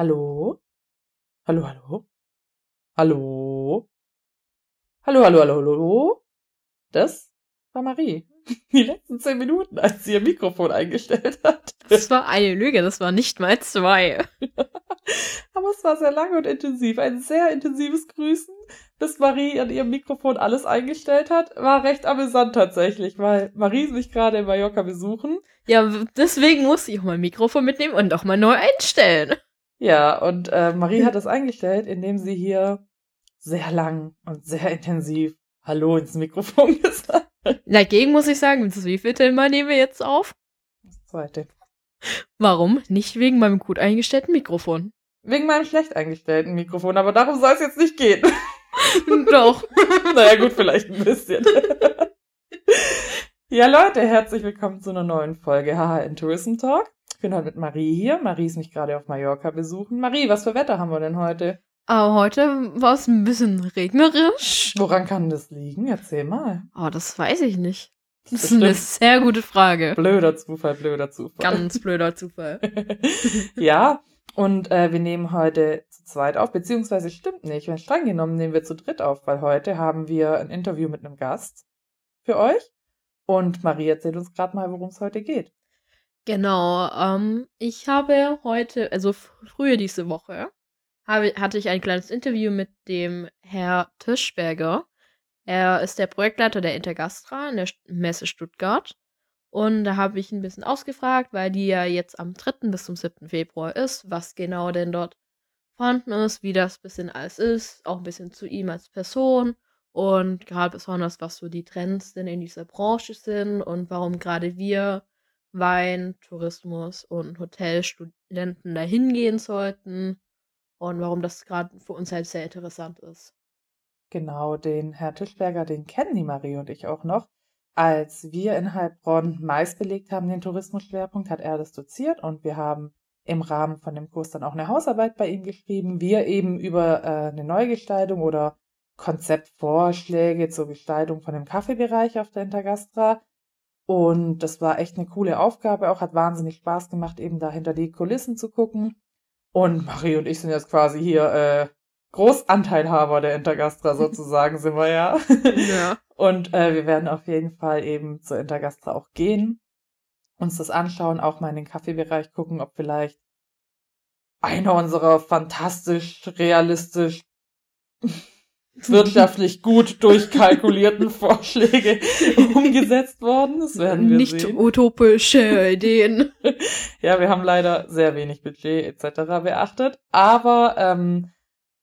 Hallo? Hallo, hallo? Hallo? Hallo, hallo, hallo, hallo? Das war Marie. Die letzten zehn Minuten, als sie ihr Mikrofon eingestellt hat. Das war eine Lüge, das war nicht mal zwei. Aber es war sehr lang und intensiv. Ein sehr intensives Grüßen, bis Marie an ihrem Mikrofon alles eingestellt hat. War recht amüsant tatsächlich, weil Marie mich gerade in Mallorca besuchen. Ja, deswegen musste ich auch mein Mikrofon mitnehmen und auch mal neu einstellen. Ja, und äh, Marie hat das eingestellt, indem sie hier sehr lang und sehr intensiv Hallo ins Mikrofon gesagt hat. Dagegen muss ich sagen, das wievielte Mal nehmen wir jetzt auf? Das zweite. Warum? Nicht wegen meinem gut eingestellten Mikrofon. Wegen meinem schlecht eingestellten Mikrofon, aber darum soll es jetzt nicht gehen. Doch. naja, gut, vielleicht ein bisschen. ja, Leute, herzlich willkommen zu einer neuen Folge HHN Tourism Talk. Ich bin heute mit Marie hier. Marie ist mich gerade auf Mallorca besuchen. Marie, was für Wetter haben wir denn heute? Aber heute war es ein bisschen regnerisch. Woran kann das liegen? Erzähl mal. Oh, das weiß ich nicht. Das ist eine sehr gute Frage. Blöder Zufall, blöder Zufall. Ganz blöder Zufall. ja, und äh, wir nehmen heute zu zweit auf, beziehungsweise stimmt nicht. Wenn streng genommen nehmen wir zu dritt auf, weil heute haben wir ein Interview mit einem Gast für euch. Und Marie erzählt uns gerade mal, worum es heute geht. Genau, ähm, ich habe heute, also früher diese Woche, habe, hatte ich ein kleines Interview mit dem Herr Tischberger. Er ist der Projektleiter der Intergastra in der Messe Stuttgart. Und da habe ich ein bisschen ausgefragt, weil die ja jetzt am 3. bis zum 7. Februar ist, was genau denn dort vorhanden ist, wie das bisschen alles ist, auch ein bisschen zu ihm als Person und gerade besonders, was so die Trends denn in dieser Branche sind und warum gerade wir Wein, Tourismus und Hotelstudenten dahin gehen sollten und warum das gerade für uns halt sehr interessant ist. Genau, den Herr Tischberger, den kennen die Marie und ich auch noch. Als wir in Heilbronn Mais belegt haben, den Tourismusschwerpunkt, hat er das doziert und wir haben im Rahmen von dem Kurs dann auch eine Hausarbeit bei ihm geschrieben. Wir eben über äh, eine Neugestaltung oder Konzeptvorschläge zur Gestaltung von dem Kaffeebereich auf der Intergastra. Und das war echt eine coole Aufgabe, auch hat wahnsinnig Spaß gemacht, eben da hinter die Kulissen zu gucken. Und Marie und ich sind jetzt quasi hier äh, Großanteilhaber der Intergastra sozusagen, sind wir ja. Ja. Und äh, wir werden auf jeden Fall eben zur Intergastra auch gehen, uns das anschauen, auch mal in den Kaffeebereich gucken, ob vielleicht einer unserer fantastisch, realistisch, wirtschaftlich gut durchkalkulierten Vorschläge umgesetzt worden. Das werden wir Nicht sehen. utopische Ideen. Ja, wir haben leider sehr wenig Budget etc. beachtet. Aber ähm,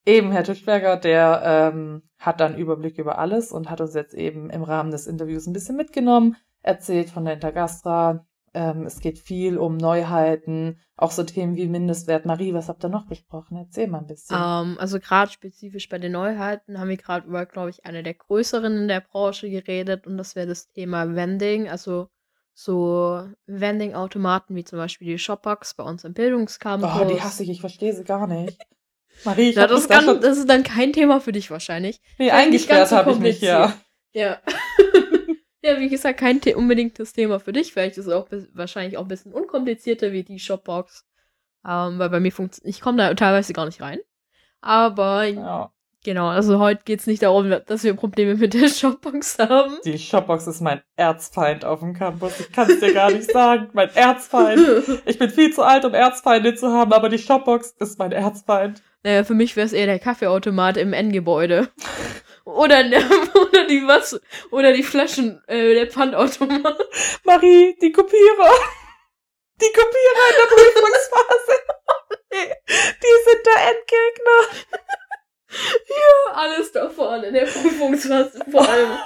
eben Herr Tischberger, der ähm, hat dann Überblick über alles und hat uns jetzt eben im Rahmen des Interviews ein bisschen mitgenommen, erzählt von der Intergastra. Ähm, es geht viel um Neuheiten, auch so Themen wie Mindestwert. Marie, was habt ihr noch besprochen? Erzähl mal ein bisschen. Ähm, also gerade spezifisch bei den Neuheiten haben wir gerade über, glaube ich, eine der größeren in der Branche geredet und das wäre das Thema Vending, also so Vending-Automaten wie zum Beispiel die Shopbox bei uns im Bildungscampus. Oh, die hasse ich, ich verstehe sie gar nicht. Marie, ich hab das, da kann, schon- das ist dann kein Thema für dich wahrscheinlich. Nee, eingesperrt ganz so habe ich mich, ja. Ja. ja, wie gesagt, kein The unbedingtes Thema für dich. Vielleicht ist es auch wahrscheinlich auch ein bisschen unkomplizierter wie die Shopbox. Ähm, weil bei mir funktioniert, ich komme da teilweise gar nicht rein. Aber ja. genau, also heute geht es nicht darum, dass wir Probleme mit der Shopbox haben. Die Shopbox ist mein Erzfeind auf dem Campus. Ich kann es dir gar nicht sagen. Mein Erzfeind. Ich bin viel zu alt, um Erzfeinde zu haben, aber die Shopbox ist mein Erzfeind. Naja, für mich wäre es eher der Kaffeeautomat im N-Gebäude. Oder, ne- oder die was, oder die Flaschen, äh, der Pfandautomat. Marie, die Kopierer. Die Kopierer in der Prüfungsphase. Die sind der Endgegner. Alles da vorne in der Prüfungsphase vor allem.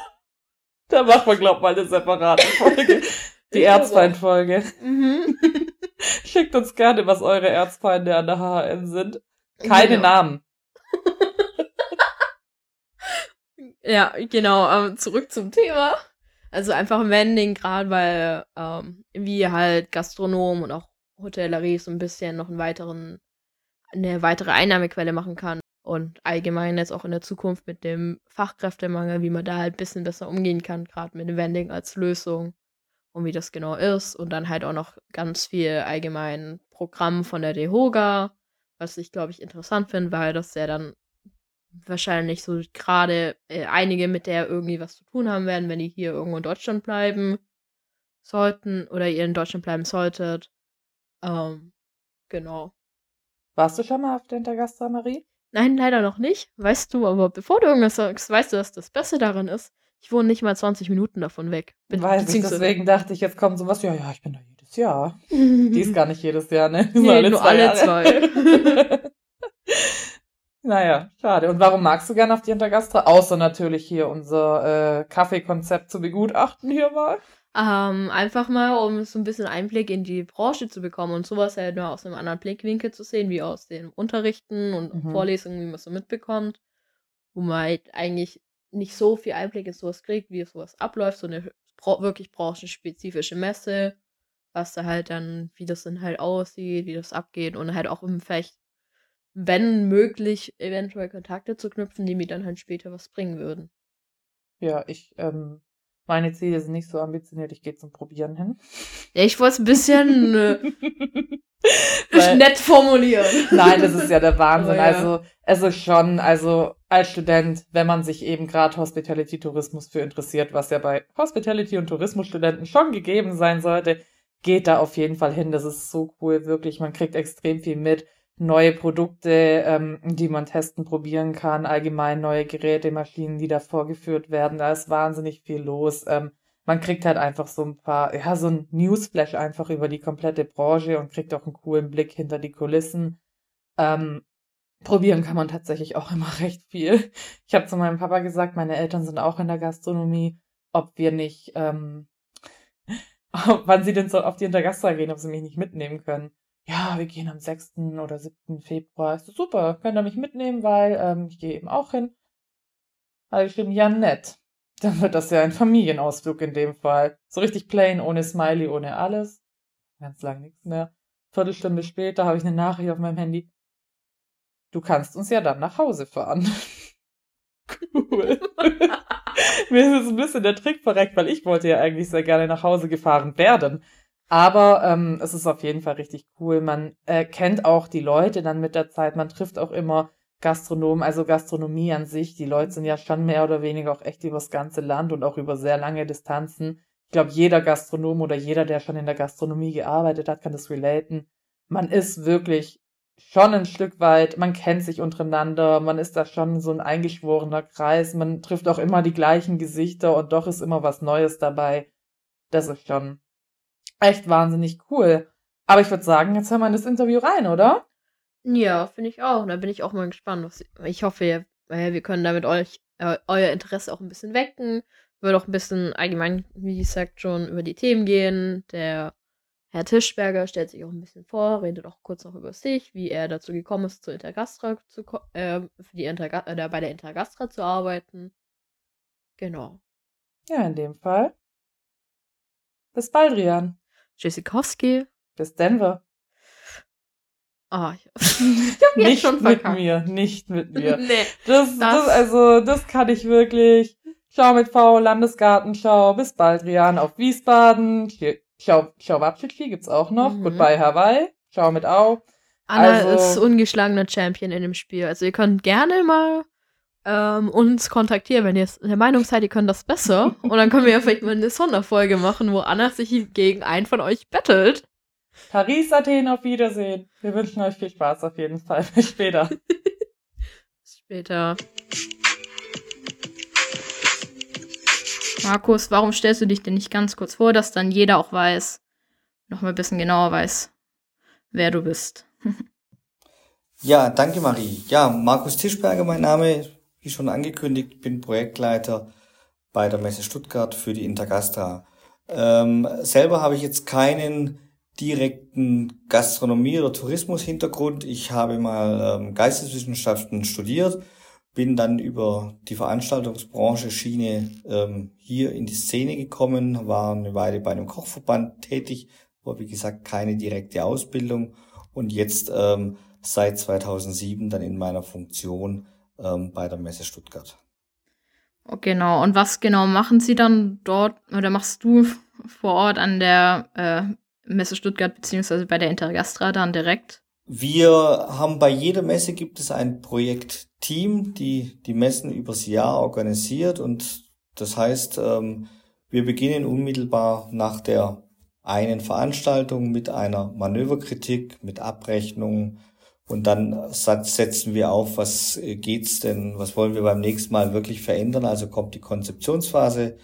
Da macht man, glaub mal, eine separate Folge. Die Erzfeindfolge. Mhm. Schickt uns gerne, was eure Erzfeinde an der HN sind. Keine Genau. Namen. Ja, genau. Zurück zum Thema. Also einfach Vending, gerade weil ähm, wir halt Gastronomen und auch Hotellerie so ein bisschen noch einen weiteren, eine weitere Einnahmequelle machen kann. Und allgemein jetzt auch in der Zukunft mit dem Fachkräftemangel, wie man da halt ein bisschen besser umgehen kann, gerade mit dem Vending als Lösung und wie das genau ist. Und dann halt auch noch ganz viel allgemein Programm von der DEHOGA, was ich, glaube ich, interessant finde, weil das ja dann wahrscheinlich so gerade äh, einige mit der irgendwie was zu tun haben werden, wenn die hier irgendwo in Deutschland bleiben sollten oder ihr in Deutschland bleiben solltet. Ähm, genau. Warst du schon mal auf der Intergastra, Marie? Nein, leider noch nicht. Weißt du, aber bevor du irgendwas sagst, weißt du, dass das Beste daran ist? Ich wohne nicht mal 20 Minuten davon weg. Be Weiß ich, deswegen dachte ich, jetzt kommt sowas, ja, ja, ich bin da jedes Jahr. Die ist gar nicht jedes Jahr, ne? Nee, alle nur zwei alle zwei. naja, schade. Und warum magst du gerne auf die Intergastra? Außer natürlich hier unser äh, Kaffeekonzept zu begutachten hier mal. Ähm, einfach mal, um so ein bisschen Einblick in die Branche zu bekommen und sowas halt nur aus einem anderen Blickwinkel zu sehen, wie aus den Unterrichten und mhm. Vorlesungen, wie man so mitbekommt, wo man halt eigentlich nicht so viel Einblick in sowas kriegt, wie sowas abläuft, so eine wirklich branchenspezifische Messe, was da halt dann, wie das dann halt aussieht, wie das abgeht und halt auch um vielleicht, wenn möglich, eventuell Kontakte zu knüpfen, die mir dann halt später was bringen würden. Ja, ich ähm, meine Ziele sind nicht so ambitioniert, ich gehe zum Probieren hin. Ja, ich wollte es ein bisschen äh, nett formulieren. Nein, das ist ja der Wahnsinn. Ja. Also, es ist schon, also als Student, wenn man sich eben gerade Hospitality-Tourismus für interessiert, was ja bei Hospitality- und Tourismusstudenten schon gegeben sein sollte, geht da auf jeden Fall hin. Das ist so cool, wirklich. Man kriegt extrem viel mit neue Produkte, ähm, die man testen, probieren kann, allgemein neue Geräte, Maschinen, die da vorgeführt werden. Da ist wahnsinnig viel los. Ähm, man kriegt halt einfach so ein paar, ja, so ein Newsflash einfach über die komplette Branche und kriegt auch einen coolen Blick hinter die Kulissen. Ähm, probieren kann man tatsächlich auch immer recht viel. Ich habe zu meinem Papa gesagt, meine Eltern sind auch in der Gastronomie, ob wir nicht, ähm, wann sie denn so auf die Intergastra gehen, ob sie mich nicht mitnehmen können ja, wir gehen am 6. oder 7. Februar. Ist so, super, könnt ihr mich mitnehmen, weil ähm, ich gehe eben auch hin. Ich geschrieben, ja, nett. Dann wird das ja ein Familienausflug in dem Fall. So richtig plain, ohne Smiley, ohne alles. Ganz lang nichts mehr. Viertelstunde später habe ich eine Nachricht auf meinem Handy. Du kannst uns ja dann nach Hause fahren. cool. Mir ist jetzt ein bisschen der Trick verreckt, weil ich wollte ja eigentlich sehr gerne nach Hause gefahren werden. Aber ähm, es ist auf jeden Fall richtig cool. Man äh, kennt auch die Leute dann mit der Zeit. Man trifft auch immer Gastronomen, also Gastronomie an sich. Die Leute sind ja schon mehr oder weniger auch echt übers ganze Land und auch über sehr lange Distanzen. Ich glaube, jeder Gastronom oder jeder, der schon in der Gastronomie gearbeitet hat, kann das relaten. Man ist wirklich schon ein Stück weit, man kennt sich untereinander, man ist da schon so ein eingeschworener Kreis, man trifft auch immer die gleichen Gesichter und doch ist immer was Neues dabei. Das ist schon echt wahnsinnig cool. Aber ich würde sagen, jetzt hören wir in das Interview rein, oder? Ja, finde ich auch. Da bin ich auch mal gespannt. Was, ich hoffe, wir, können damit euch äh, euer Interesse auch ein bisschen wecken. Wird auch ein bisschen allgemein, wie gesagt, schon über die Themen gehen. Der Herr Tischberger stellt sich auch ein bisschen vor, redet auch kurz noch über sich, wie er dazu gekommen ist, zur Intergastra zu äh, für die Interga äh, bei der Intergastra zu arbeiten. Genau. Ja, in dem Fall. Bis bald, Rian. Jessikowski. Bis Denver. Ah, ich, ich hab nicht schon mit mir, nicht mit mir. nee, das, das, das, also, das kann ich wirklich. Schau mit V, Landesgartenschau. Bis bald, Rian, auf Wiesbaden. Schau, Schau Wapschitschli gibt's auch noch. Mhm. Goodbye Hawaii. Schau mit Au. Anna also, ist ungeschlagener Champion in dem Spiel. Also ihr könnt gerne mal ähm, uns kontaktieren, wenn ihr der Meinung seid, ihr könnt das besser. Und dann können wir ja vielleicht mal eine Sonderfolge machen, wo Anna sich gegen einen von euch bettelt. Paris, Athen, auf Wiedersehen. Wir wünschen euch viel Spaß auf jeden Fall. Bis später. Bis später. Markus, warum stellst du dich denn nicht ganz kurz vor, dass dann jeder auch weiß, noch mal ein bisschen genauer weiß, wer du bist? ja, danke Marie. Ja, Markus Tischberger, mein Name wie schon angekündigt, bin Projektleiter bei der Messe Stuttgart für die Intergastra. Ähm, selber habe ich jetzt keinen direkten Gastronomie- oder Tourismus-Hintergrund. Ich habe mal ähm, Geisteswissenschaften studiert, bin dann über die Veranstaltungsbranche Schiene ähm, hier in die Szene gekommen, war eine Weile bei einem Kochverband tätig, aber wie gesagt keine direkte Ausbildung und jetzt ähm, seit 2007 dann in meiner Funktion ähm, bei der Messe Stuttgart. Genau. Und was genau machen Sie dann dort oder machst du vor Ort an der äh, Messe Stuttgart beziehungsweise bei der Intergastra dann direkt? wir haben bei jeder Messe gibt es ein Projektteam, die die Messen übers Jahr organisiert und das heißt, ähm, wir beginnen unmittelbar nach der einen Veranstaltung mit einer Manöverkritik, mit Abrechnung und dann setzen wir auf, was geht's denn, was wollen wir beim nächsten Mal wirklich verändern. Also kommt die Konzeptionsphase,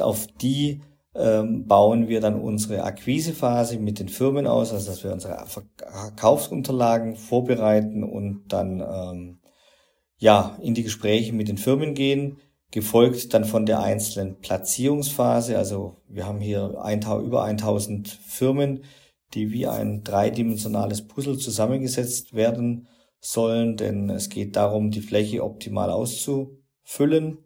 auf die ähm, bauen wir dann unsere Akquisephase mit den Firmen aus, also dass wir unsere Verkaufsunterlagen vorbereiten und dann ähm, ja in die Gespräche mit den Firmen gehen, gefolgt dann von der einzelnen Platzierungsphase. Also wir haben hier ein, über 1000 Firmen, die wie ein dreidimensionales Puzzle zusammengesetzt werden sollen, denn es geht darum, die Fläche optimal auszufüllen.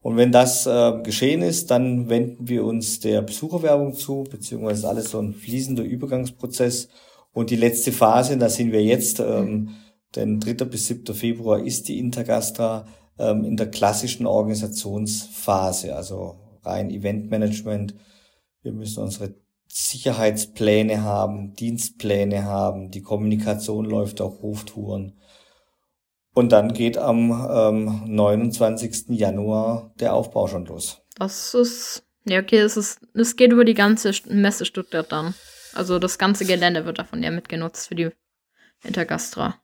Und wenn das äh, geschehen ist, dann wenden wir uns der Besucherwerbung zu, beziehungsweise alles so ein fließender Übergangsprozess. Und die letzte Phase, da sind wir jetzt, ähm, denn 3. bis 7. Februar ist die Intergastra ähm, in der klassischen Organisationsphase, also rein Eventmanagement. Wir müssen unsere Sicherheitspläne haben, Dienstpläne haben, die Kommunikation läuft auf Hoftouren. Und dann geht am ähm, 29. Januar der Aufbau schon los. Das ist, ja, okay, es ist, es geht über die ganze Messe Stuttgart dann. Also das ganze Gelände wird davon ja mitgenutzt für die Intergastra.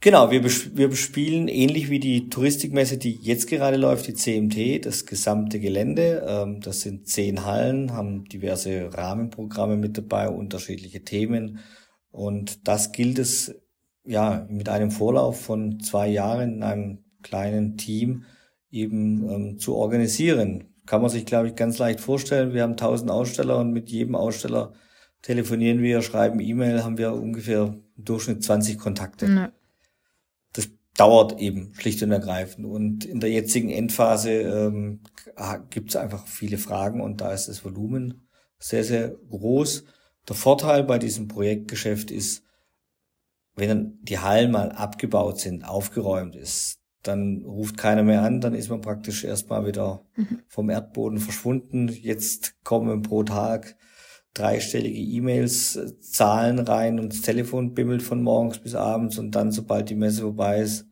Genau, wir, wir bespielen ähnlich wie die Touristikmesse, die jetzt gerade läuft, die CMT, das gesamte Gelände. Ähm, das sind zehn Hallen, haben diverse Rahmenprogramme mit dabei, unterschiedliche Themen. Und das gilt es ja, mit einem Vorlauf von zwei Jahren in einem kleinen Team eben ähm, zu organisieren. Kann man sich, glaube ich, ganz leicht vorstellen. Wir haben tausend Aussteller und mit jedem Aussteller telefonieren wir, schreiben E-Mail, haben wir ungefähr im Durchschnitt 20 Kontakte. Nee. Dauert eben schlicht und ergreifend. Und in der jetzigen Endphase ähm, gibt es einfach viele Fragen und da ist das Volumen sehr, sehr groß. Der Vorteil bei diesem Projektgeschäft ist, wenn dann die Hallen mal abgebaut sind, aufgeräumt ist, dann ruft keiner mehr an, dann ist man praktisch erstmal wieder mhm. vom Erdboden verschwunden. Jetzt kommen pro Tag dreistellige E-Mails, Zahlen rein und das Telefon bimmelt von morgens bis abends und dann, sobald die Messe vorbei ist,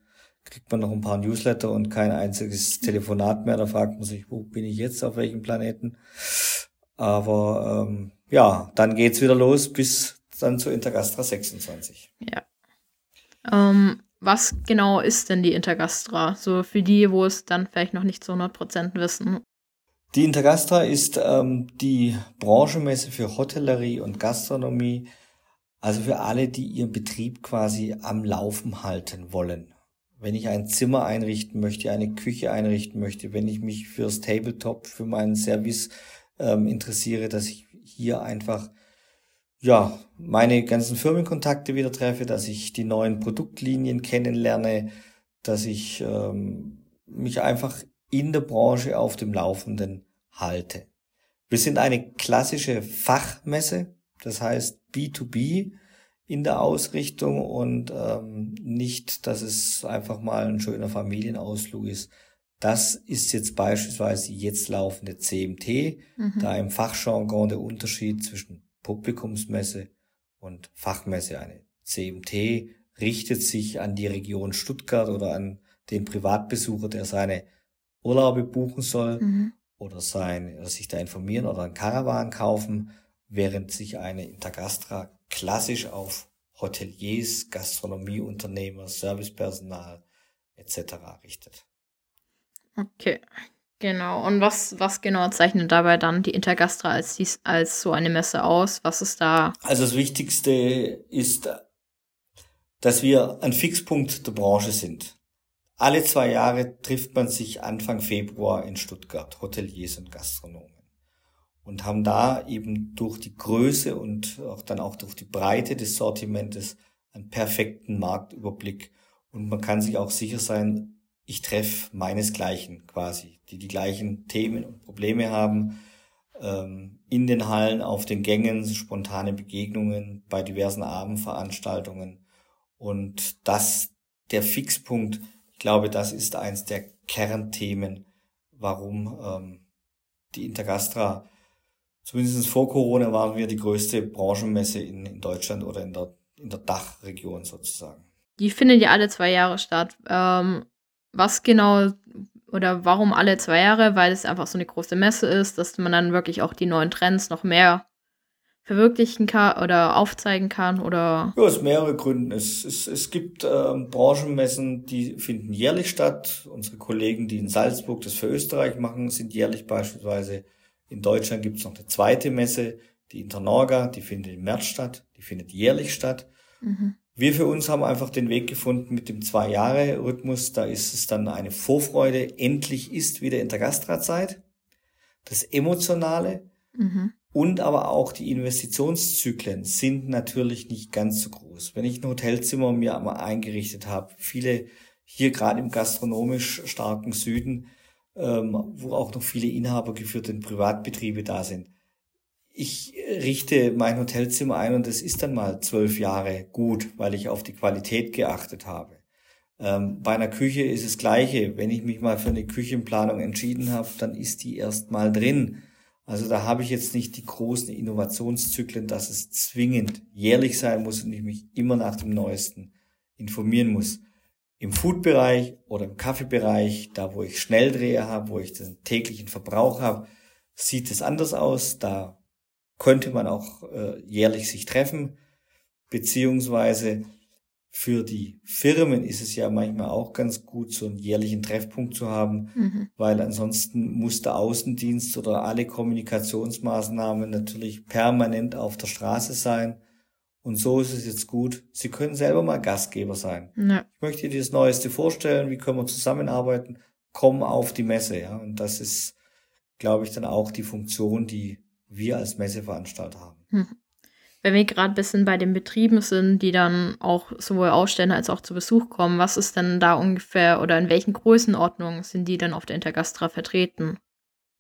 kriegt man noch ein paar Newsletter und kein einziges Telefonat mehr. Da fragt man sich, wo bin ich jetzt, auf welchem Planeten? Aber ähm, ja, dann geht's wieder los bis dann zu Intergastra 26. Ja. Ähm, was genau ist denn die Intergastra? So für die, wo es dann vielleicht noch nicht zu 100% wissen. Die Intergastra ist ähm, die Branchenmesse für Hotellerie und Gastronomie, also für alle, die ihren Betrieb quasi am Laufen halten wollen. Wenn ich ein Zimmer einrichten möchte, eine Küche einrichten möchte, wenn ich mich fürs Tabletop, für meinen Service ähm, interessiere, dass ich hier einfach ja, meine ganzen Firmenkontakte wieder treffe, dass ich die neuen Produktlinien kennenlerne, dass ich ähm, mich einfach in der Branche auf dem Laufenden halte. Wir sind eine klassische Fachmesse, das heißt B2B in der Ausrichtung und ähm, nicht, dass es einfach mal ein schöner Familienausflug ist. Das ist jetzt beispielsweise jetzt laufende CMT, mhm. da im Fachjargon der Unterschied zwischen Publikumsmesse und Fachmesse. Eine CMT richtet sich an die Region Stuttgart oder an den Privatbesucher, der seine Urlaube buchen soll mhm. Oder sein, sich da informieren oder einen Caravan kaufen, während sich eine Intergastra klassisch auf Hoteliers, Gastronomieunternehmer, Servicepersonal etc. richtet. Okay. Genau. Und was, was genau zeichnet dabei dann die Intergastra als, dies, als so eine Messe aus? Was ist da? Also das Wichtigste ist, dass wir ein Fixpunkt der Branche sind. Alle zwei Jahre trifft man sich Anfang Februar in Stuttgart, Hoteliers und Gastronomen. Und haben da eben durch die Größe und auch dann auch durch die Breite des Sortimentes einen perfekten Marktüberblick. Und man kann sich auch sicher sein, ich treffe meinesgleichen quasi, die die gleichen Themen und Probleme haben, ähm, in den Hallen, auf den Gängen, spontane Begegnungen, bei diversen Abendveranstaltungen. Und das, der Fixpunkt, ich glaube, das ist eins der Kernthemen, warum ähm, die Intergastra, zumindest vor Corona waren wir die größte Branchenmesse in, in Deutschland oder in der in der Dachregion sozusagen. Die findet ja alle zwei Jahre statt. Ähm, was genau oder warum alle zwei Jahre? Weil es einfach so eine große Messe ist, dass man dann wirklich auch die neuen Trends noch mehr verwirklichen kann oder aufzeigen kann oder? Ja, aus mehreren Gründen. Es, es, es gibt ähm, Branchenmessen, die finden jährlich statt. Unsere Kollegen, die in Salzburg das für Österreich machen, sind jährlich beispielsweise. In Deutschland gibt es noch eine zweite Messe, die Internorga, die findet im März statt, die findet jährlich statt. Mhm. Wir für uns haben einfach den Weg gefunden mit dem Zwei-Jahre-Rhythmus. Da ist es dann eine Vorfreude. Endlich ist wieder Intergastra-Zeit. Das Emotionale. Mhm. Und aber auch die Investitionszyklen sind natürlich nicht ganz so groß. Wenn ich ein Hotelzimmer mir einmal eingerichtet habe, viele hier gerade im gastronomisch starken Süden, ähm, wo auch noch viele inhabergeführte Privatbetriebe da sind, ich richte mein Hotelzimmer ein und es ist dann mal zwölf Jahre gut, weil ich auf die Qualität geachtet habe. Ähm, bei einer Küche ist es gleiche. Wenn ich mich mal für eine Küchenplanung entschieden habe, dann ist die erst mal drin. Also da habe ich jetzt nicht die großen Innovationszyklen, dass es zwingend jährlich sein muss und ich mich immer nach dem Neuesten informieren muss. Im Food-Bereich oder im Kaffeebereich, da wo ich Schnelldreher habe, wo ich den täglichen Verbrauch habe, sieht es anders aus. Da könnte man auch äh, jährlich sich treffen, beziehungsweise für die Firmen ist es ja manchmal auch ganz gut, so einen jährlichen Treffpunkt zu haben, mhm. weil ansonsten muss der Außendienst oder alle Kommunikationsmaßnahmen natürlich permanent auf der Straße sein. Und so ist es jetzt gut. Sie können selber mal Gastgeber sein. Ja. Ich möchte dir das Neueste vorstellen. Wie können wir zusammenarbeiten? Komm auf die Messe, ja. Und das ist, glaube ich, dann auch die Funktion, die wir als Messeveranstalter haben. Hm. Wenn wir gerade ein bisschen bei den Betrieben sind, die dann auch sowohl ausstellen als auch zu Besuch kommen, was ist denn da ungefähr oder in welchen Größenordnungen sind die dann auf der Intergastra vertreten?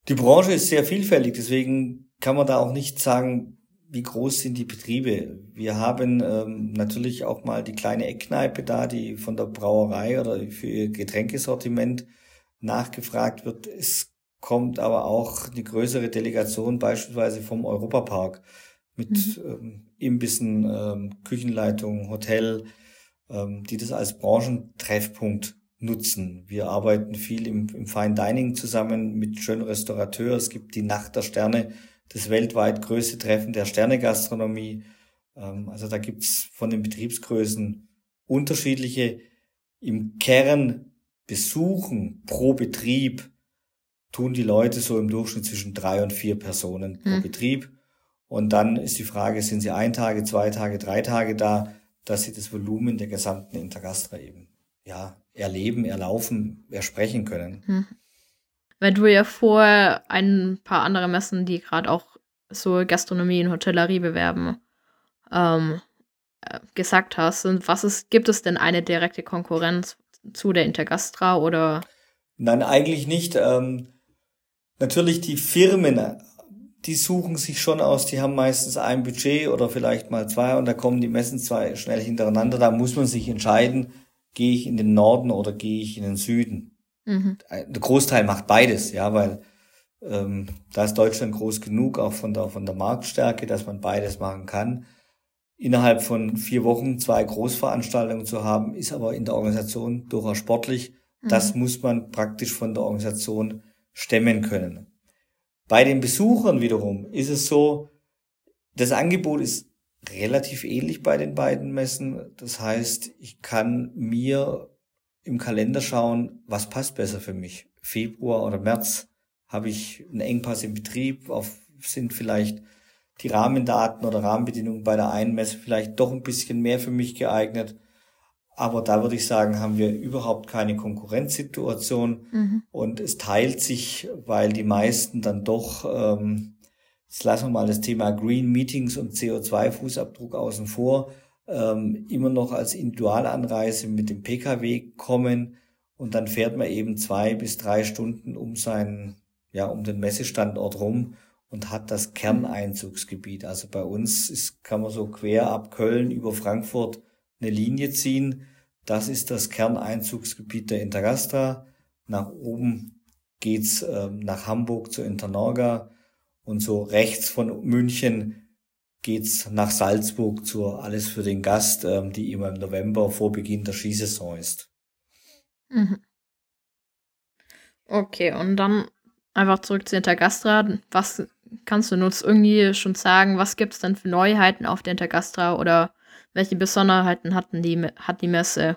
Die Branche ist sehr vielfältig, deswegen kann man da auch nicht sagen, wie groß sind die Betriebe. Wir haben ähm, natürlich auch mal die kleine Eckkneipe da, die von der Brauerei oder für ihr Getränkesortiment nachgefragt wird. Es kommt aber auch eine größere Delegation beispielsweise vom Europapark mit mhm. ähm, Imbissen, ähm, Küchenleitung, Hotel, ähm, die das als Branchentreffpunkt nutzen. Wir arbeiten viel im, im Fine Dining zusammen mit schönen Restaurateurs. Es gibt die Nacht der Sterne, das weltweit größte Treffen der Sternegastronomie. Ähm, also da gibt's von den Betriebsgrößen unterschiedliche. Im Kern Besuchen pro Betrieb tun die Leute so im Durchschnitt zwischen drei und vier Personen pro hm. Betrieb. Und dann ist die Frage, sind sie ein Tage, zwei Tage, drei Tage da, dass sie das Volumen der gesamten Intergastra eben ja, erleben, erlaufen, ersprechen können. Hm. Weil du ja vorher ein paar andere Messen, die gerade auch so Gastronomie und Hotellerie bewerben, ähm, äh, gesagt hast. Und was ist, gibt es denn eine direkte Konkurrenz zu der Intergastra oder? Nein, eigentlich nicht. Ähm, natürlich die Firmen die suchen sich schon aus, die haben meistens ein Budget oder vielleicht mal zwei und da kommen die Messen zwei schnell hintereinander. Da muss man sich entscheiden, gehe ich in den Norden oder gehe ich in den Süden. Mhm. Der Großteil macht beides, ja, weil ähm, da ist Deutschland groß genug, auch von der, von der Marktstärke, dass man beides machen kann. Innerhalb von vier Wochen zwei Großveranstaltungen zu haben, ist aber in der Organisation durchaus sportlich. Mhm. Das muss man praktisch von der Organisation stemmen können. Bei den Besuchern wiederum ist es so, das Angebot ist relativ ähnlich bei den beiden Messen. Das heißt, ich kann mir im Kalender schauen, was passt besser für mich. Februar oder März habe ich einen Engpass im Betrieb, auf, sind vielleicht die Rahmendaten oder Rahmenbedingungen bei der einen Messe vielleicht doch ein bisschen mehr für mich geeignet. Aber da würde ich sagen, haben wir überhaupt keine Konkurrenzsituation mhm. und es teilt sich, weil die meisten dann doch, ähm, jetzt lassen wir mal das Thema Green Meetings und CO2-Fußabdruck außen vor, ähm, immer noch als Individualanreise mit dem Pkw kommen und dann fährt man eben zwei bis drei Stunden um seinen, ja, um den Messestandort rum und hat das Kerneinzugsgebiet. Also bei uns ist, kann man so quer ab Köln über Frankfurt eine Linie ziehen. Das ist das Kerneinzugsgebiet der Intergastra. Nach oben geht's äh, nach Hamburg zur Internorga und so rechts von München geht's nach Salzburg zur Alles für den Gast, ähm, die immer im November vor Beginn der Skisaison ist. Mhm. Okay, und dann einfach zurück zu Intergastra. Was kannst du uns irgendwie schon sagen, was gibt es denn für Neuheiten auf der Intergastra oder welche Besonderheiten hatten die, hat die Messe?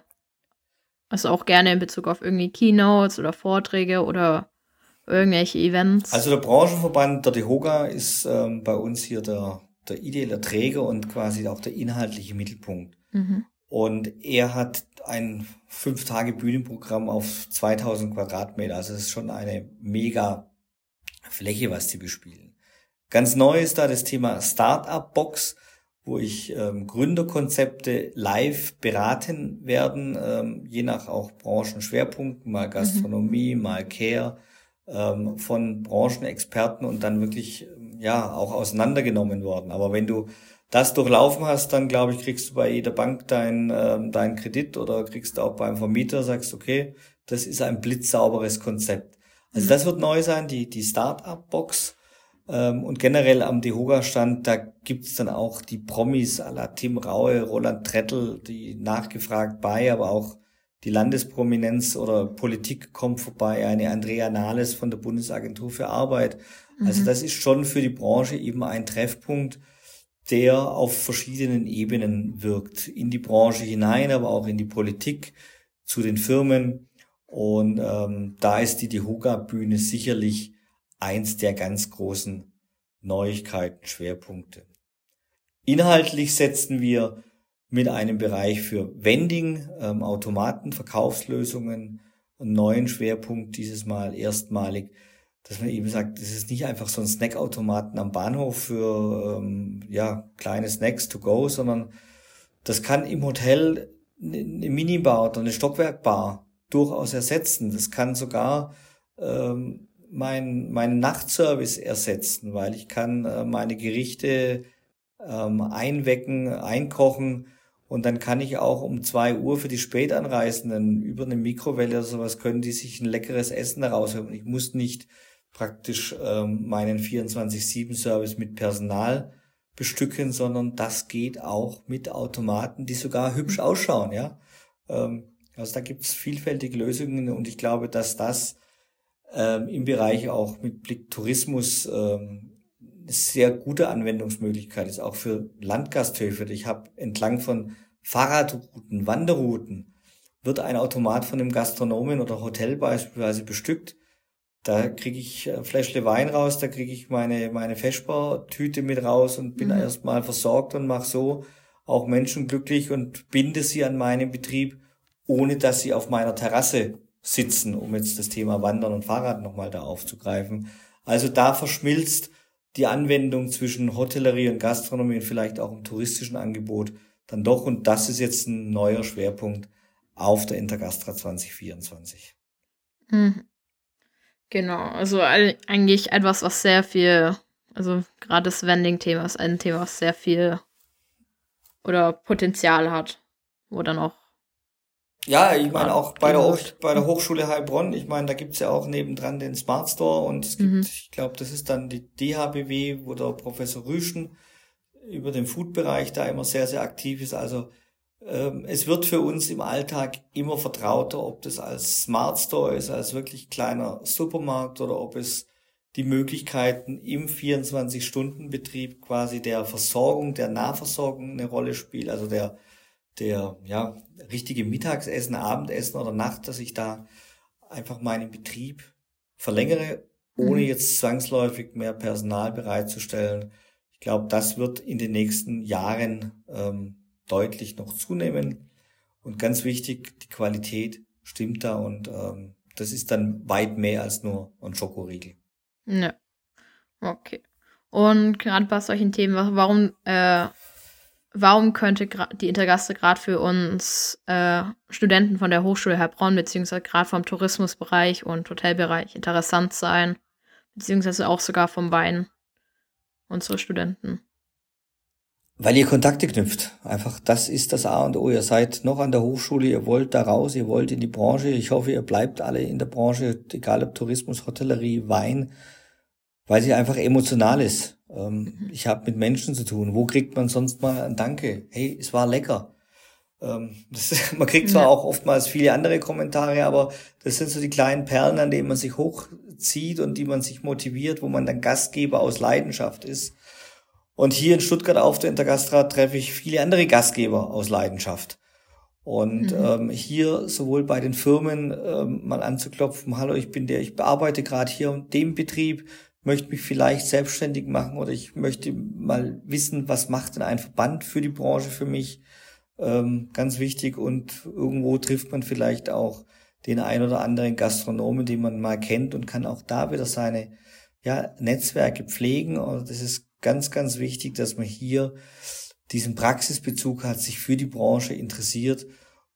Also auch gerne in Bezug auf irgendwie Keynotes oder Vorträge oder irgendwelche Events. Also der Branchenverband der DEHOGA ist ähm, bei uns hier der, der ideelle Träger und quasi auch der inhaltliche Mittelpunkt. Mhm. Und er hat ein fünf Tage Bühnenprogramm auf 2000 Quadratmeter. Also es ist schon eine mega Fläche, was die bespielen. Ganz neu ist da das Thema Startup Box, wo ich ähm, Gründerkonzepte live beraten werden, ähm, je nach auch Branchenschwerpunkten, mal Gastronomie, mhm. mal Care, ähm, von Branchenexperten und dann wirklich ja auch auseinandergenommen worden. Aber wenn du das durchlaufen hast, dann glaube ich, kriegst du bei jeder Bank deinen äh, dein Kredit oder kriegst du auch beim Vermieter, sagst, okay, das ist ein blitzsauberes Konzept. Also mhm. das wird neu sein, die, die Start-up-Box. Ähm, und generell am Dehoga-Stand, da gibt's dann auch die Promis à la Tim Raue, Roland Trettel, die nachgefragt bei, aber auch die Landesprominenz oder Politik kommt vorbei, eine Andrea Nahles von der Bundesagentur für Arbeit. Also mhm. das ist schon für die Branche eben ein Treffpunkt, der auf verschiedenen Ebenen wirkt. In die Branche hinein, aber auch in die Politik, zu den Firmen. Und ähm, da ist die Dehoga-Bühne sicherlich eins der ganz großen Neuigkeiten, Schwerpunkte. Inhaltlich setzen wir mit einem Bereich für Vending, ähm, Automaten, Verkaufslösungen, einen neuen Schwerpunkt dieses Mal erstmalig dass man eben sagt, das ist nicht einfach so ein Snackautomaten am Bahnhof für ähm, ja kleine Snacks to go, sondern das kann im Hotel eine Minibar oder eine Stockwerkbar durchaus ersetzen. Das kann sogar ähm, mein, mein Nachtservice ersetzen, weil ich kann äh, meine Gerichte ähm, einwecken, einkochen und dann kann ich auch um zwei Uhr für die Spätanreisenden über eine Mikrowelle oder sowas können die sich ein leckeres Essen daraus haben. Ich muss nicht praktisch ähm, meinen 24-7-Service mit Personal bestücken, sondern das geht auch mit Automaten, die sogar hübsch mhm. ausschauen, ja. Ähm, also da gibt's vielfältige Lösungen und ich glaube, dass das ähm, im Bereich auch mit Blick Tourismus ähm, eine sehr gute Anwendungsmöglichkeit ist, auch für Landgasthöfe. Ich habe entlang von Fahrradrouten, Wanderrouten, wird ein Automat von einem Gastronomen oder Hotel beispielsweise bestückt da kriege ich ein Fläschle Wein raus, da kriege ich meine, meine Feschbar-Tüte mit raus und bin mhm. erstmal versorgt und mache so auch Menschen glücklich und binde sie an meinen Betrieb, ohne dass sie auf meiner Terrasse sitzen, um jetzt das Thema Wandern und Fahrrad nochmal da aufzugreifen. Also da verschmilzt die Anwendung zwischen Hotellerie und Gastronomie und vielleicht auch im touristischen Angebot dann doch. Und das ist jetzt ein neuer Schwerpunkt auf der Intergastra 2024. Mhm. Genau, also eigentlich etwas, was sehr viel, also gerade das Vending-Thema ist ein Thema, was sehr viel oder Potenzial hat, wo dann auch. Ja, ich meine auch bei der, bei der Hochschule Heilbronn, ich meine, da gibt's ja auch nebendran den Smart Store und es gibt, mhm. ich glaube, das ist dann die DHBW, wo der Professor Rüschen über den Food-Bereich da immer sehr, sehr aktiv ist. Also ähm, es wird für uns im Alltag immer vertrauter, ob das als Smart Store ist, als wirklich kleiner Supermarkt oder ob es die Möglichkeiten im 24-Stunden-Betrieb quasi der Versorgung, der Nahversorgung eine Rolle spielt, also der, der, ja, richtige Mittagsessen, Abendessen oder Nacht, dass ich da einfach meinen Betrieb verlängere, ohne mhm. jetzt zwangsläufig mehr Personal bereitzustellen. Ich glaube, das wird in den nächsten Jahren ähm, deutlich noch zunehmen. Und ganz wichtig, die Qualität stimmt da und ähm, das ist dann weit mehr als nur ein Schokoriegel. Ja. Okay. Und gerade bei solchen Themen, warum, äh, warum könnte die Intergaste gerade für uns äh, Studenten von der Hochschule Heilbronn, beziehungsweise gerade vom Tourismusbereich und Hotelbereich interessant sein, beziehungsweise auch sogar vom Wein unsere Studenten? Weil ihr Kontakte knüpft. Einfach, das ist das A und O. Ihr seid noch an der Hochschule, ihr wollt da raus, ihr wollt in die Branche. Ich hoffe, ihr bleibt alle in der Branche, egal ob Tourismus, Hotellerie, Wein, weil sie einfach emotional ist. Ähm. Ich habe mit Menschen zu tun. Wo kriegt man sonst mal ein Danke? Hey, es war lecker. Ähm, das, man kriegt zwar ja. auch oftmals viele andere Kommentare, aber das sind so die kleinen Perlen, an denen man sich hochzieht und die man sich motiviert, wo man dann Gastgeber aus Leidenschaft ist. Und hier in Stuttgart auf der Intergastra treffe ich viele andere Gastgeber aus Leidenschaft. Und mhm. ähm, hier sowohl bei den Firmen ähm, mal anzuklopfen, hallo, ich bin der, ich bearbeite gerade hier in dem Betrieb, möchte mich vielleicht selbstständig machen oder ich möchte mal wissen, was macht denn ein Verband für die Branche für mich ähm, ganz wichtig und irgendwo trifft man vielleicht auch den ein oder anderen Gastronomen, den man mal kennt und kann auch da wieder seine ja, Netzwerke pflegen. Und das ist ganz, ganz wichtig, dass man hier diesen Praxisbezug hat, sich für die Branche interessiert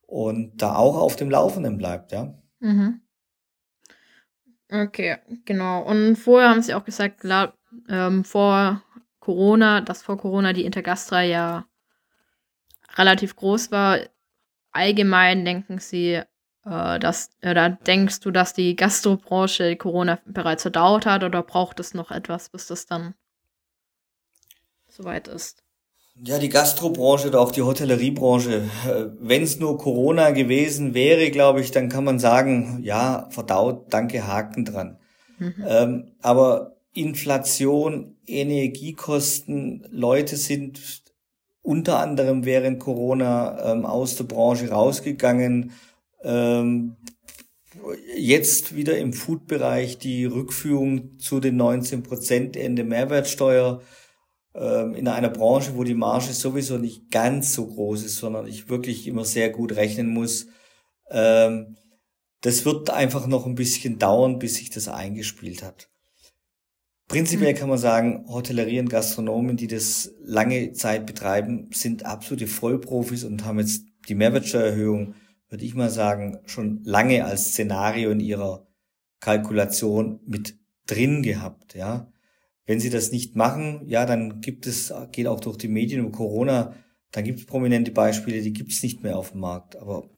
und da auch auf dem Laufenden bleibt, ja. Mhm. Okay, genau. Und vorher haben Sie auch gesagt, klar, ähm, vor Corona, dass vor Corona die Intergastra ja relativ groß war. Allgemein denken Sie, äh, dass, oder denkst du, dass die Gastrobranche Corona bereits verdauert hat oder braucht es noch etwas, bis das dann soweit ist? Ja, die Gastrobranche oder auch die Hotelleriebranche. Äh, Wenn es nur Corona gewesen wäre, glaube ich, dann kann man sagen, ja, verdaut, danke, Haken dran. Mhm. Ähm, aber Inflation, Energiekosten, Leute sind unter anderem während Corona ähm, aus der Branche rausgegangen. Ähm, jetzt wieder im Food-Bereich die Rückführung zu den 19 Prozent Ende Mehrwertsteuer in einer Branche, wo die Marge sowieso nicht ganz so groß ist, sondern ich wirklich immer sehr gut rechnen muss. Ähm, das wird einfach noch ein bisschen dauern, bis sich das eingespielt hat. Prinzipiell mhm. kann man sagen, Hotellerie und Gastronomen, die das lange Zeit betreiben, sind absolute Vollprofis und haben jetzt die Mehrwertsteuererhöhung, würde ich mal sagen, schon lange als Szenario in ihrer Kalkulation mit drin gehabt, ja. Wenn sie das nicht machen, ja, dann gibt es, geht auch durch die Medien über Corona, dann gibt es prominente Beispiele, die gibt es nicht mehr auf dem Markt. Aber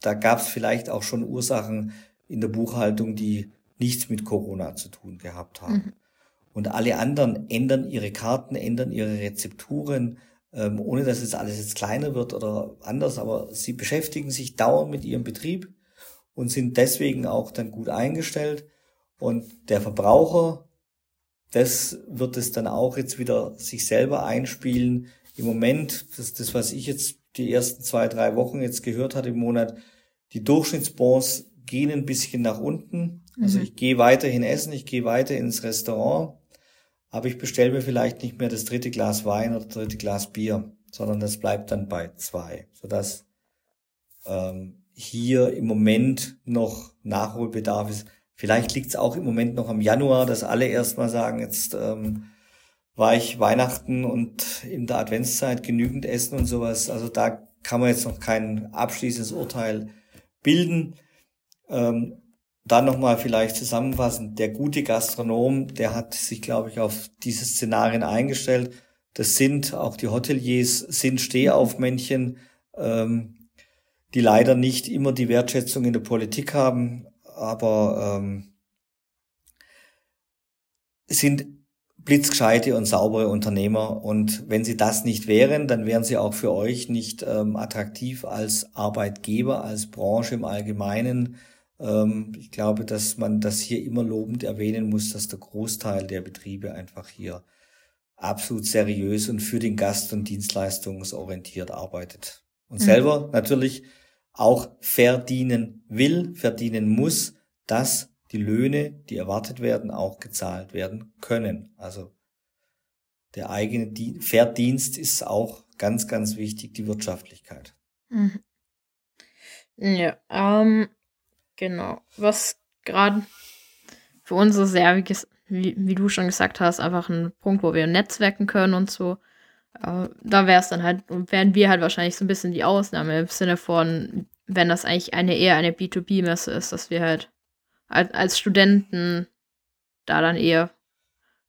da gab es vielleicht auch schon Ursachen in der Buchhaltung, die nichts mit Corona zu tun gehabt haben. Mhm. Und alle anderen ändern ihre Karten, ändern ihre Rezepturen, ähm, ohne dass es alles jetzt kleiner wird oder anders, aber sie beschäftigen sich dauernd mit ihrem Betrieb und sind deswegen auch dann gut eingestellt. Und der Verbraucher das wird es dann auch jetzt wieder sich selber einspielen. Im Moment, das, das was ich jetzt die ersten zwei, drei Wochen jetzt gehört hatte im Monat, die Durchschnittsbons gehen ein bisschen nach unten. Also mhm. ich gehe weiterhin essen, ich gehe weiter ins Restaurant, aber ich bestelle mir vielleicht nicht mehr das dritte Glas Wein oder das dritte Glas Bier, sondern das bleibt dann bei zwei, sodass ähm, hier im Moment noch Nachholbedarf ist. Vielleicht liegt es auch im Moment noch am Januar, dass alle erstmal sagen, jetzt ähm, war ich Weihnachten und in der Adventszeit genügend essen und sowas. Also da kann man jetzt noch kein abschließendes Urteil bilden. Ähm, dann nochmal vielleicht zusammenfassend, der gute Gastronom, der hat sich, glaube ich, auf diese Szenarien eingestellt. Das sind, auch die Hoteliers sind Stehaufmännchen, ähm, die leider nicht immer die Wertschätzung in der Politik haben aber ähm, sind blitzgescheite und saubere Unternehmer. Und wenn sie das nicht wären, dann wären sie auch für euch nicht ähm, attraktiv als Arbeitgeber, als Branche im Allgemeinen. Ähm, ich glaube, dass man das hier immer lobend erwähnen muss, dass der Großteil der Betriebe einfach hier absolut seriös und für den Gast und dienstleistungsorientiert arbeitet. Und mhm. selber natürlich auch verdienen will, verdienen muss, dass die Löhne, die erwartet werden, auch gezahlt werden können. Also der eigene Verdienst ist auch ganz, ganz wichtig, die Wirtschaftlichkeit. Mhm. Ja, ähm, genau. Was gerade für uns ist sehr, wie, wie, du schon gesagt hast, einfach ein Punkt, wo wir netzwerken können und so. Äh, da wäre es dann halt, wären wir halt wahrscheinlich so ein bisschen die Ausnahme im Sinne von, wenn das eigentlich eine eher eine B2B-Messe ist, dass wir halt als, als Studenten da dann eher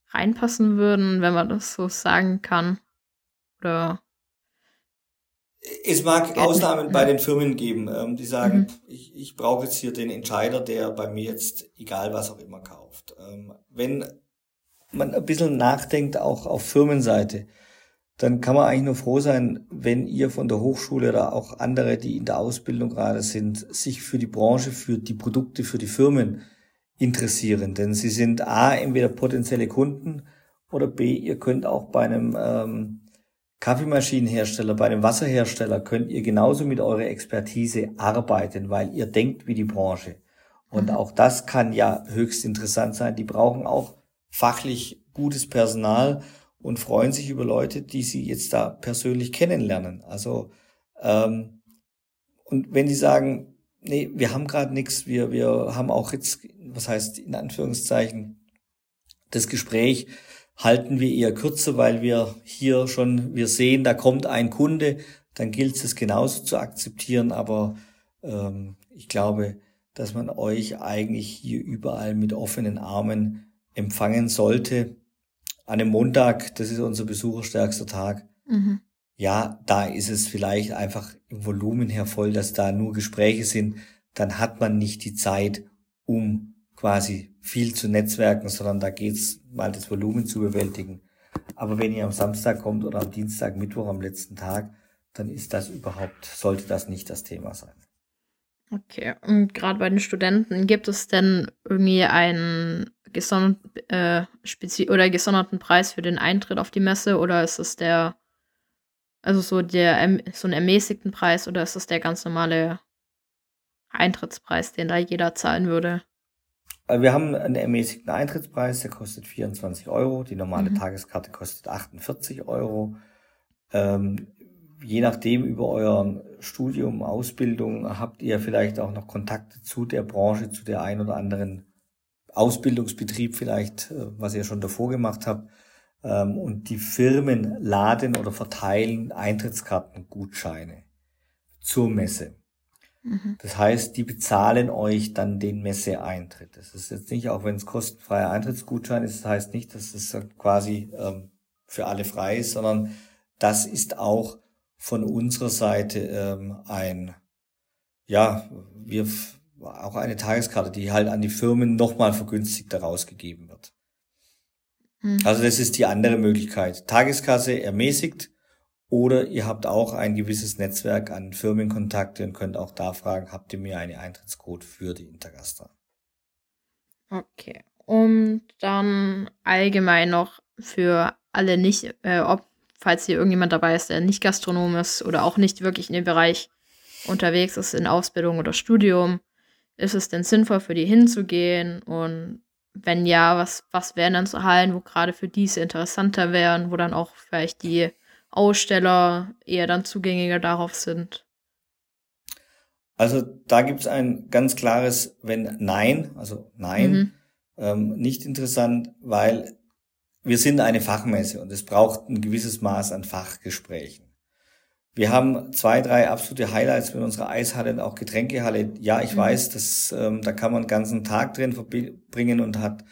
reinpassen würden, wenn man das so sagen kann. Oder es mag Ausnahmen bei den Firmen geben, ähm, die sagen, mhm. ich, ich brauche jetzt hier den Entscheider, der bei mir jetzt egal was auch immer kauft. Ähm, wenn man ein bisschen nachdenkt, auch auf Firmenseite, dann kann man eigentlich nur froh sein, wenn ihr von der Hochschule oder auch andere, die in der Ausbildung gerade sind, sich für die Branche, für die Produkte, für die Firmen interessieren. Denn sie sind A, entweder potenzielle Kunden oder B, ihr könnt auch bei einem ähm, Kaffeemaschinenhersteller, bei einem Wasserhersteller, könnt ihr genauso mit eurer Expertise arbeiten, weil ihr denkt wie die Branche. Und mhm. auch das kann ja höchst interessant sein. Die brauchen auch fachlich gutes Personal und freuen sich über Leute, die sie jetzt da persönlich kennenlernen. Also ähm, und wenn die sagen, nee, wir haben gerade nichts, wir wir haben auch jetzt, was heißt in Anführungszeichen, das Gespräch halten wir eher kürzer, weil wir hier schon, wir sehen, da kommt ein Kunde, dann gilt es genauso zu akzeptieren. Aber ähm, ich glaube, dass man euch eigentlich hier überall mit offenen Armen empfangen sollte. An einem Montag, das ist unser besucherstärkster Tag. Mhm. Ja, da ist es vielleicht einfach im Volumen her voll, dass da nur Gespräche sind. Dann hat man nicht die Zeit, um quasi viel zu netzwerken, sondern da geht's mal das Volumen zu bewältigen. Aber wenn ihr am Samstag kommt oder am Dienstag, Mittwoch, am letzten Tag, dann ist das überhaupt, sollte das nicht das Thema sein. Okay, und gerade bei den Studenten, gibt es denn irgendwie einen gesondert, äh, spezi oder gesonderten Preis für den Eintritt auf die Messe oder ist es der, also so der, so einen ermäßigten Preis oder ist es der ganz normale Eintrittspreis, den da jeder zahlen würde? Also wir haben einen ermäßigten Eintrittspreis, der kostet 24 Euro. Die normale mhm. Tageskarte kostet 48 Euro. Ähm, je nachdem über euer Studium, Ausbildung habt ihr vielleicht auch noch Kontakte zu der Branche, zu der ein oder anderen Ausbildungsbetrieb vielleicht, äh, was ihr schon davor gemacht habt. Ähm, und die Firmen laden oder verteilen Eintrittskartengutscheine zur Messe. Mhm. Das heißt, die bezahlen euch dann den Messeeintritt. Das ist jetzt nicht, auch wenn es kostenfreier Eintrittsgutschein ist, das heißt nicht, dass es quasi ähm, für alle frei ist, sondern das ist auch von unserer Seite ähm, ein, ja, wir auch eine Tageskarte, die halt an die Firmen nochmal vergünstigt daraus gegeben wird. Mhm. Also das ist die andere Möglichkeit. Tageskasse ermäßigt oder ihr habt auch ein gewisses Netzwerk an Firmenkontakte und könnt auch da fragen, habt ihr mir einen Eintrittscode für die Intergastra? Okay. Und dann allgemein noch für alle nicht, äh, ob, falls hier irgendjemand dabei ist, der nicht Gastronom ist oder auch nicht wirklich in dem Bereich unterwegs ist, in Ausbildung oder Studium, ist es denn sinnvoll für die hinzugehen? Und wenn ja, was, was wären dann so Hallen, wo gerade für diese interessanter wären, wo dann auch vielleicht die Aussteller eher dann zugänglicher darauf sind? Also da gibt es ein ganz klares, wenn nein, also nein, mhm. ähm, nicht interessant, weil wir sind eine Fachmesse und es braucht ein gewisses Maß an Fachgesprächen. Wir haben zwei, drei absolute Highlights mit unserer Eishalle und auch Getränkehalle. Ja, ich mhm. weiß, dass, ähm, da kann man einen ganzen Tag drin verbringen und hat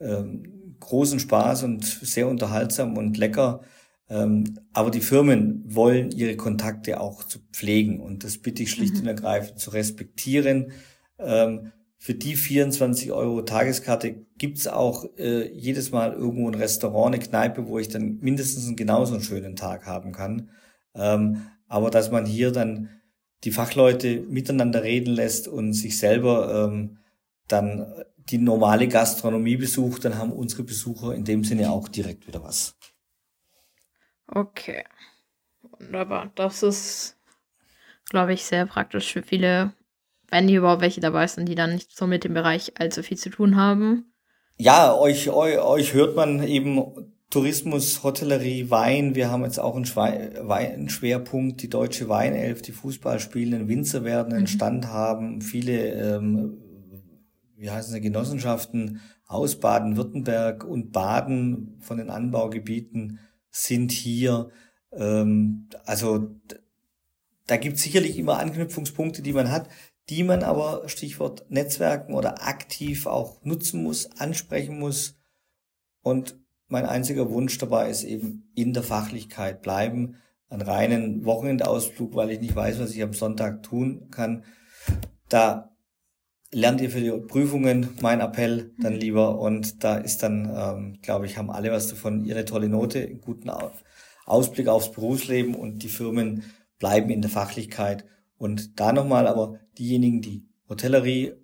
ähm, großen Spaß und sehr unterhaltsam und lecker. Ähm, aber die Firmen wollen ihre Kontakte auch zu pflegen und das bitte ich schlicht mhm. und ergreifend zu respektieren. Ähm, für die 24 Euro Tageskarte gibt's auch äh, jedes Mal irgendwo ein Restaurant, eine Kneipe, wo ich dann mindestens einen genauso einen schönen Tag haben kann. Ähm, aber dass man hier dann die Fachleute miteinander reden lässt und sich selber ähm, dann die normale Gastronomie besucht, dann haben unsere Besucher in dem Sinne auch direkt wieder was. Okay. Wunderbar. Das ist, glaube ich, sehr praktisch für viele, wenn die überhaupt welche dabei sind, die dann nicht so mit dem Bereich allzu viel zu tun haben. Ja, euch, euch, euch hört man eben Tourismus, Hotellerie, Wein. Wir haben jetzt auch einen, Wein Schwerpunkt, die deutsche Weinelf, die Fußballspielenden Winzer werden einen mhm. Stand haben. Viele, ähm, wie heißen sie, Genossenschaften aus Baden-Württemberg und Baden von den Anbaugebieten sind hier. Ähm, also da gibt es sicherlich immer Anknüpfungspunkte, die man hat, die man aber, Stichwort Netzwerken oder aktiv auch nutzen muss, ansprechen muss. Und mein einziger Wunsch dabei ist eben in der Fachlichkeit bleiben. Einen reinen Wochenendausflug, weil ich nicht weiß, was ich am Sonntag tun kann. Da lernt ihr für die Prüfungen, mein Appell dann lieber. Und da ist dann, ähm, glaube ich, haben alle was davon, ihre tolle Note, einen guten Ausblick aufs Berufsleben und die Firmen bleiben in der Fachlichkeit. Und da nochmal aber diejenigen, die Hotellerie,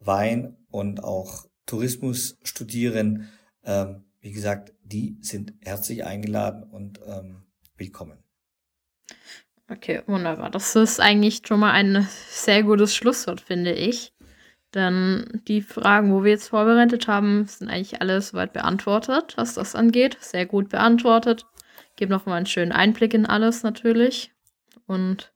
Wein und auch Tourismus studieren, ähm, wie gesagt, die sind herzlich eingeladen und ähm, willkommen. Okay, wunderbar. Das ist eigentlich schon mal ein sehr gutes Schlusswort, finde ich. Denn die Fragen, wo wir jetzt vorbereitet haben, sind eigentlich alles soweit beantwortet, was das angeht. Sehr gut beantwortet. Gebe nochmal einen schönen Einblick in alles natürlich. Und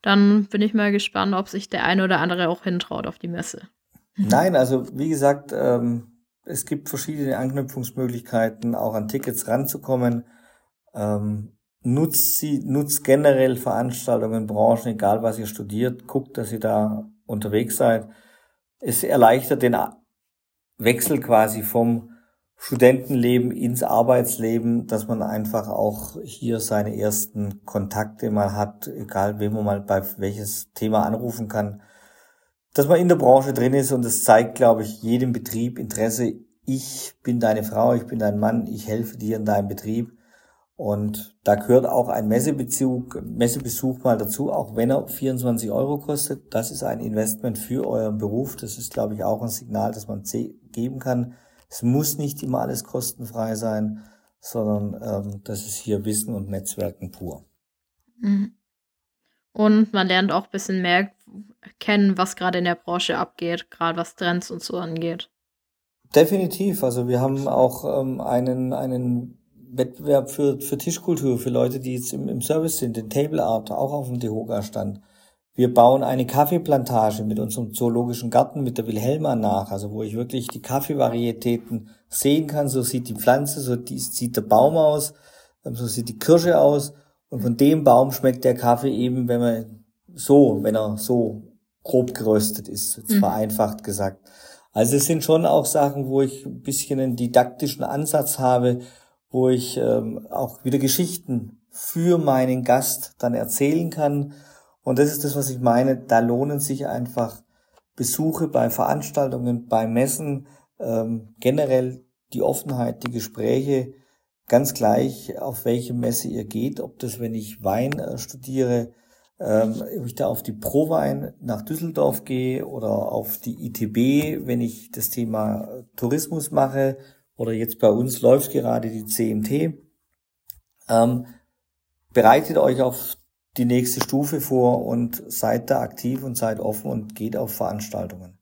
dann bin ich mal gespannt, ob sich der eine oder andere auch hintraut auf die Messe. Nein, also wie gesagt, ähm, es gibt verschiedene Anknüpfungsmöglichkeiten, auch an Tickets ranzukommen. Ähm, nutzt sie, nutzt generell Veranstaltungen, Branchen, egal was ihr studiert, guckt, dass ihr da unterwegs seid. Es erleichtert den Wechsel quasi vom Studentenleben ins Arbeitsleben, dass man einfach auch hier seine ersten Kontakte mal hat, egal wem man mal bei welches Thema anrufen kann, dass man in der Branche drin ist und es zeigt, glaube ich, jedem Betrieb Interesse. Ich bin deine Frau, ich bin dein Mann, ich helfe dir in deinem Betrieb. Und da gehört auch ein Messebezug, Messebesuch mal dazu, auch wenn er 24 Euro kostet. Das ist ein Investment für euren Beruf. Das ist, glaube ich, auch ein Signal, das man geben kann. Es muss nicht immer alles kostenfrei sein, sondern ähm, das ist hier Wissen und Netzwerken pur. Mhm. Und man lernt auch ein bisschen mehr kennen, was gerade in der Branche abgeht, gerade was Trends und so angeht. Definitiv. Also wir haben auch ähm, einen, einen Wettbewerb für, für Tischkultur, für Leute, die jetzt im, im Service sind, den Table Art, auch auf dem Dehoga-Stand. Wir bauen eine Kaffeeplantage mit unserem zoologischen Garten, mit der Wilhelma nach, also wo ich wirklich die Kaffeevarietäten sehen kann. So sieht die Pflanze, so sieht der Baum aus, ähm, so sieht die Kirsche aus. Und von dem Baum schmeckt der Kaffee eben, wenn man so, wenn er so grob geröstet ist, jetzt mhm. vereinfacht gesagt. Also es sind schon auch Sachen, wo ich ein bisschen einen didaktischen Ansatz habe, wo ich ähm, auch wieder Geschichten für meinen Gast dann erzählen kann. Und das ist das, was ich meine. Da lohnen sich einfach Besuche bei Veranstaltungen, bei Messen, ähm, generell die Offenheit, die Gespräche, ganz gleich, auf welche Messe ihr geht, ob das, wenn ich Wein äh, studiere, ähm, ob ich da auf die Prowein nach Düsseldorf gehe oder auf die ITB, wenn ich das Thema Tourismus mache oder jetzt bei uns läuft gerade die CMT. Ähm, bereitet euch auf die nächste Stufe vor und seid da aktiv und seid offen und geht auf Veranstaltungen.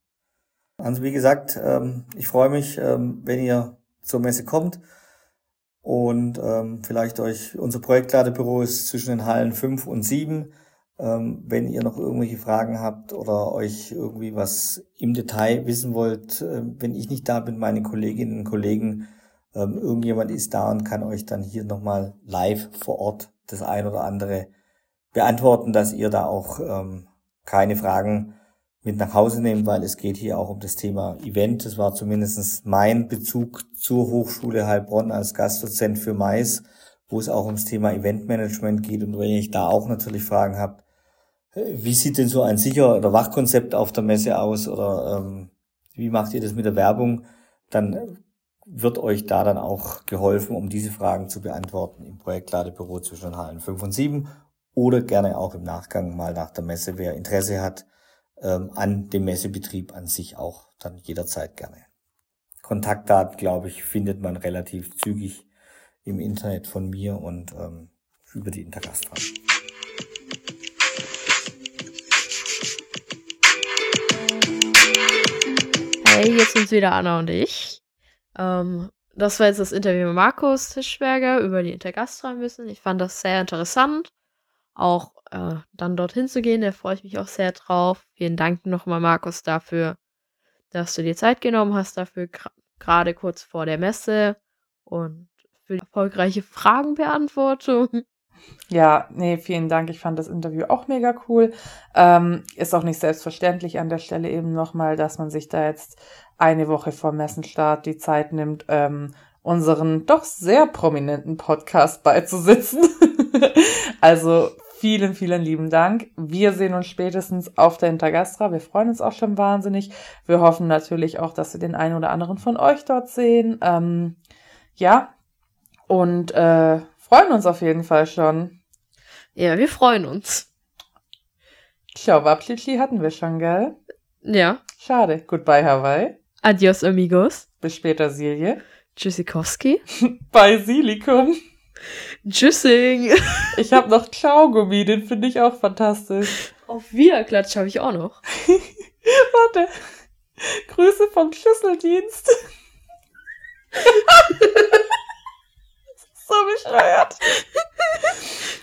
Also wie gesagt, ähm, ich freue mich, ähm, wenn ihr zur Messe kommt und ähm, vielleicht euch, unser Projektladebüro ist zwischen den Hallen 5 und 7. Ähm, wenn ihr noch irgendwelche Fragen habt oder euch irgendwie was im Detail wissen wollt, äh, wenn ich nicht da bin, meine Kolleginnen und Kollegen, ähm, irgendjemand ist da und kann euch dann hier nochmal live vor Ort das ein oder andere beantworten, dass ihr da auch ähm, keine Fragen mit nach Hause nehmt, weil es geht hier auch um das Thema Event. Das war zumindest mein Bezug zur Hochschule Heilbronn als Gastdozent für Mais, wo es auch ums Thema Eventmanagement geht. Und wenn ich da auch natürlich Fragen habt, wie sieht denn so ein Sicher- oder Wachkonzept auf der Messe aus oder ähm, wie macht ihr das mit der Werbung? Dann wird euch da dann auch geholfen, um diese Fragen zu beantworten im Projektladebüro zwischen Hallen 5 und 7 oder gerne auch im Nachgang mal nach der Messe, wer Interesse hat ähm, an dem Messebetrieb an sich auch dann jederzeit gerne. Kontaktdaten, glaube ich, findet man relativ zügig im Internet von mir und ähm, über die Intergastra. Hey, jetzt sind wieder Anna und ich. Ähm, das war jetzt das Interview mit Markus Tischberger über die Intergastra ein. Ich fand das sehr interessant. Auch äh, dann dorthin zu gehen, da freue ich mich auch sehr drauf. Vielen Dank nochmal, Markus, dafür, dass du dir Zeit genommen hast, dafür gerade kurz vor der Messe und für die erfolgreiche Fragenbeantwortung. Ja, nee, vielen Dank. Ich fand das Interview auch mega cool. Ähm, ist auch nicht selbstverständlich an der Stelle eben nochmal, dass man sich da jetzt eine Woche vor Messenstart die Zeit nimmt, ähm, unseren doch sehr prominenten Podcast beizusitzen. also Vielen, vielen lieben Dank. Wir sehen uns spätestens auf der Intergastra. Wir freuen uns auch schon wahnsinnig. Wir hoffen natürlich auch, dass wir den einen oder anderen von euch dort sehen. Ähm, ja, und äh, freuen uns auf jeden Fall schon. Ja, wir freuen uns. Ciao, Wapschitschli hatten wir schon, gell? Ja. Schade. Goodbye, Hawaii. Adios, amigos. Bis später, Silje. Tschüssikowski. Bei Silikum. Tschüssing. Ich habe noch Ciao-Gummi, den finde ich auch fantastisch. Auf Wiederklatsch habe ich auch noch. Warte. Grüße vom Schlüsseldienst. So bescheuert.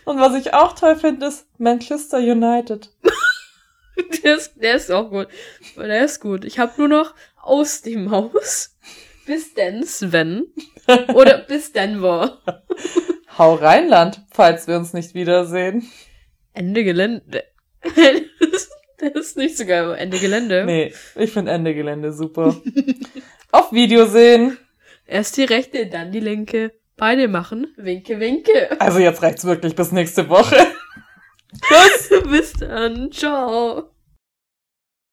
Und was ich auch toll finde, ist Manchester United. Der ist, der ist auch gut. Der ist gut. Ich habe nur noch aus dem Haus. Bis denn, Sven. Oder bis Denver. Hau Rheinland, falls wir uns nicht wiedersehen. Ende Gelände. Das ist nicht so geil, aber Ende Gelände. Nee, ich finde Ende Gelände super. Auf Video sehen. Erst die rechte, dann die linke. Beide machen Winke, Winke. Also jetzt reicht's wirklich bis nächste Woche. Tschüss. Bis dann. Ciao.